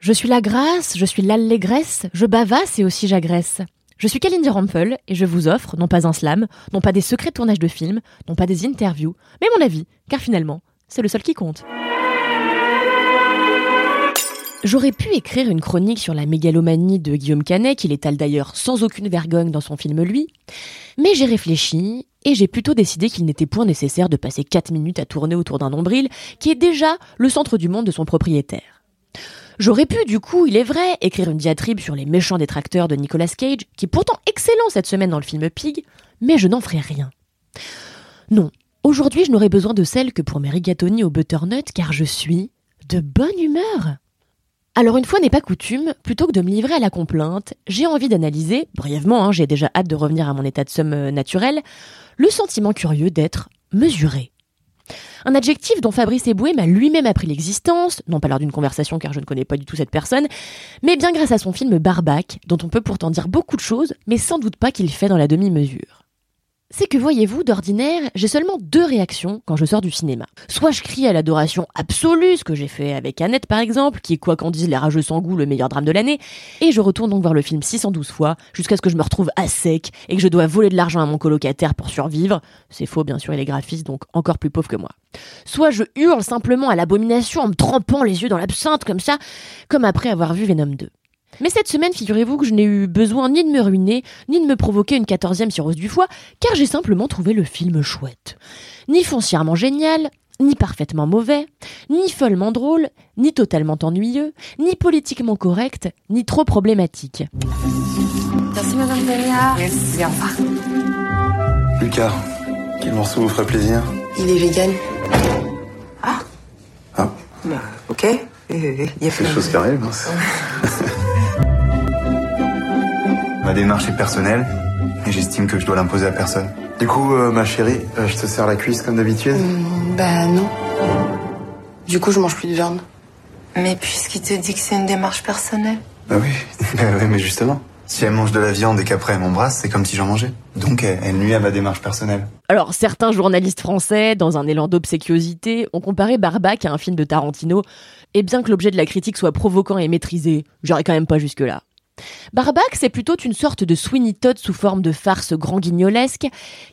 Je suis la grâce, je suis l'allégresse, je bavasse et aussi j'agresse. Je suis Kalindi Rampel et je vous offre non pas un slam, non pas des secrets de tournage de films, non pas des interviews, mais mon avis, car finalement, c'est le seul qui compte. J'aurais pu écrire une chronique sur la mégalomanie de Guillaume Canet, qu'il étale d'ailleurs sans aucune vergogne dans son film Lui, mais j'ai réfléchi et j'ai plutôt décidé qu'il n'était point nécessaire de passer 4 minutes à tourner autour d'un nombril qui est déjà le centre du monde de son propriétaire. J'aurais pu, du coup, il est vrai, écrire une diatribe sur les méchants détracteurs de Nicolas Cage, qui est pourtant excellent cette semaine dans le film Pig, mais je n'en ferai rien. Non, aujourd'hui je n'aurai besoin de celle que pour mes rigatoni au butternut, car je suis de bonne humeur. Alors une fois n'est pas coutume, plutôt que de me livrer à la complainte, j'ai envie d'analyser, brièvement, hein, j'ai déjà hâte de revenir à mon état de somme euh, naturel, le sentiment curieux d'être mesuré. Un adjectif dont Fabrice Eboué m'a lui-même appris l'existence, non pas lors d'une conversation car je ne connais pas du tout cette personne, mais bien grâce à son film Barbac, dont on peut pourtant dire beaucoup de choses, mais sans doute pas qu'il fait dans la demi-mesure c'est que voyez-vous, d'ordinaire, j'ai seulement deux réactions quand je sors du cinéma. Soit je crie à l'adoration absolue, ce que j'ai fait avec Annette par exemple, qui est quoi qu'en disent les rageux sans goût le meilleur drame de l'année, et je retourne donc voir le film 612 fois, jusqu'à ce que je me retrouve à sec et que je dois voler de l'argent à mon colocataire pour survivre. C'est faux bien sûr, il est graphiste, donc encore plus pauvre que moi. Soit je hurle simplement à l'abomination en me trempant les yeux dans l'absinthe comme ça, comme après avoir vu Venom 2. Mais cette semaine, figurez-vous que je n'ai eu besoin ni de me ruiner, ni de me provoquer une quatorzième cirrhose du foie, car j'ai simplement trouvé le film chouette. Ni foncièrement génial, ni parfaitement mauvais, ni follement drôle, ni totalement ennuyeux, ni politiquement correct, ni trop problématique. Merci Madame Delia. Merci, au revoir. Lucas, quel morceau vous ferait plaisir? Il est vegan. Ah Bah, ok. Il y a des choses qui arrivent. hein. Ma démarche est personnelle et j'estime que je dois l'imposer à personne. Du coup, euh, ma chérie, euh, je te serre la cuisse comme d'habitude? Hmm, Bah non. Du coup, je mange plus de viande. Mais puisqu'il te dit que c'est une démarche personnelle. Bah oui, bah oui, mais justement. Si elle mange de la viande et qu'après elle m'embrasse, c'est comme si j'en mangeais. Donc elle, elle nuit à ma démarche personnelle. Alors, certains journalistes français, dans un élan d'obséquiosité, ont comparé Barbac à un film de Tarantino, et bien que l'objet de la critique soit provoquant et maîtrisé, j'irai quand même pas jusque-là. Barbac, c'est plutôt une sorte de Sweeney Todd sous forme de farce grand guignolesque,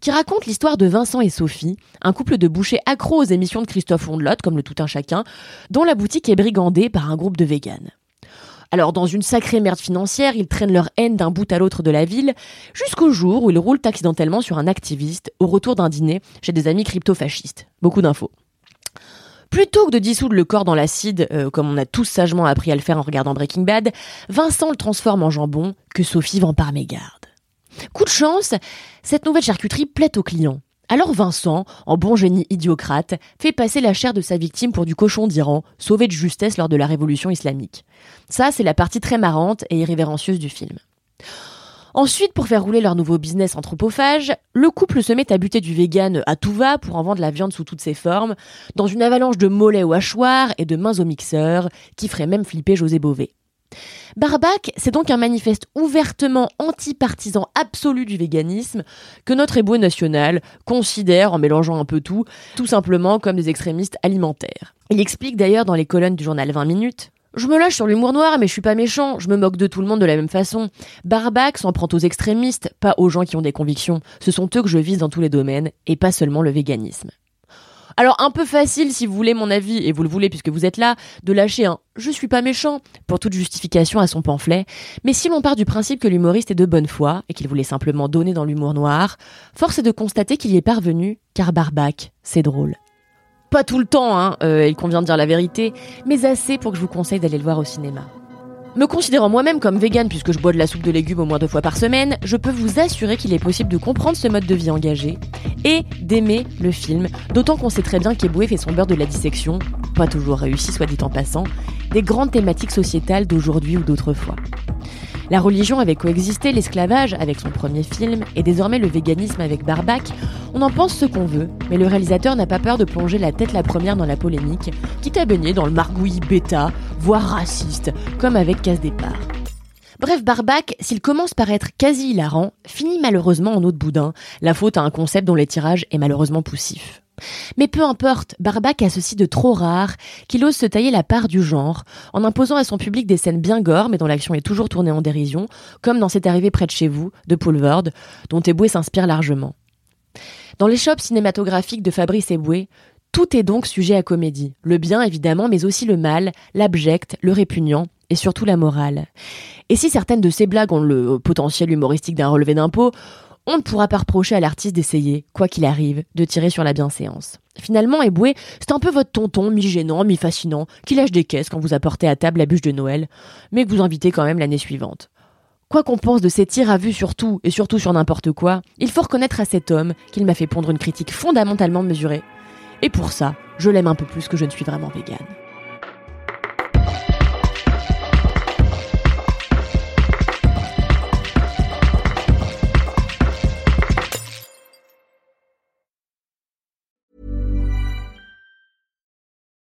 qui raconte l'histoire de Vincent et Sophie, un couple de bouchers accros aux émissions de Christophe Ondelotte, comme le tout un chacun, dont la boutique est brigandée par un groupe de véganes. Alors, dans une sacrée merde financière, ils traînent leur haine d'un bout à l'autre de la ville, jusqu'au jour où ils roulent accidentellement sur un activiste au retour d'un dîner chez des amis crypto-fascistes. Beaucoup d'infos. Plutôt que de dissoudre le corps dans l'acide, euh, comme on a tous sagement appris à le faire en regardant Breaking Bad, Vincent le transforme en jambon que Sophie vend par mégarde. Coup de chance, cette nouvelle charcuterie plaît aux clients. Alors Vincent, en bon génie idiocrate, fait passer la chair de sa victime pour du cochon d'Iran, sauvé de justesse lors de la révolution islamique. Ça, c'est la partie très marrante et irrévérencieuse du film. Ensuite, pour faire rouler leur nouveau business anthropophage, le couple se met à buter du vegan à tout va pour en vendre la viande sous toutes ses formes, dans une avalanche de mollets au hachoir et de mains au mixeur, qui ferait même flipper José Bové. Barbac, c'est donc un manifeste ouvertement anti-partisan absolu du véganisme que notre éboué national considère, en mélangeant un peu tout, tout simplement comme des extrémistes alimentaires. Il explique d'ailleurs dans les colonnes du journal 20 minutes je me lâche sur l'humour noir, mais je suis pas méchant. Je me moque de tout le monde de la même façon. Barbac s'en prend aux extrémistes, pas aux gens qui ont des convictions. Ce sont eux que je vise dans tous les domaines, et pas seulement le véganisme. Alors un peu facile si vous voulez mon avis, et vous le voulez puisque vous êtes là, de lâcher un je suis pas méchant pour toute justification à son pamphlet, mais si l'on part du principe que l'humoriste est de bonne foi et qu'il voulait simplement donner dans l'humour noir, force est de constater qu'il y est parvenu, car Barbac, c'est drôle. Pas tout le temps, hein, euh, il convient de dire la vérité, mais assez pour que je vous conseille d'aller le voir au cinéma. Me considérant moi-même comme vegan puisque je bois de la soupe de légumes au moins deux fois par semaine, je peux vous assurer qu'il est possible de comprendre ce mode de vie engagé et d'aimer le film, d'autant qu'on sait très bien qu'Eboué fait son beurre de la dissection, pas toujours réussi soit dit en passant, des grandes thématiques sociétales d'aujourd'hui ou d'autrefois. La religion avait coexisté, l'esclavage avec son premier film, et désormais le véganisme avec Barbac. On en pense ce qu'on veut, mais le réalisateur n'a pas peur de plonger la tête la première dans la polémique, quitte à baigner dans le margouillis bêta, voire raciste, comme avec Casse Départ. Bref, Barbac, s'il commence par être quasi hilarant, finit malheureusement en eau de boudin, la faute à un concept dont l'étirage est malheureusement poussif. Mais peu importe, Barbac a ceci de trop rare qu'il ose se tailler la part du genre, en imposant à son public des scènes bien gore, mais dont l'action est toujours tournée en dérision, comme dans C'est arrivé près de chez vous, de Poulvord, dont Eboué s'inspire largement. Dans les shops cinématographiques de Fabrice Eboué, tout est donc sujet à comédie. Le bien, évidemment, mais aussi le mal, l'abject, le répugnant, et surtout la morale. Et si certaines de ces blagues ont le potentiel humoristique d'un relevé d'impôt, on ne pourra pas reprocher à l'artiste d'essayer, quoi qu'il arrive, de tirer sur la bienséance. Finalement, Eboué, c'est un peu votre tonton, mi-gênant, mi-fascinant, qui lâche des caisses quand vous apportez à table la bûche de Noël, mais que vous invitez quand même l'année suivante. Quoi qu'on pense de ces tirs à vue sur tout et surtout sur n'importe quoi, il faut reconnaître à cet homme qu'il m'a fait pondre une critique fondamentalement mesurée. Et pour ça, je l'aime un peu plus que je ne suis vraiment végane.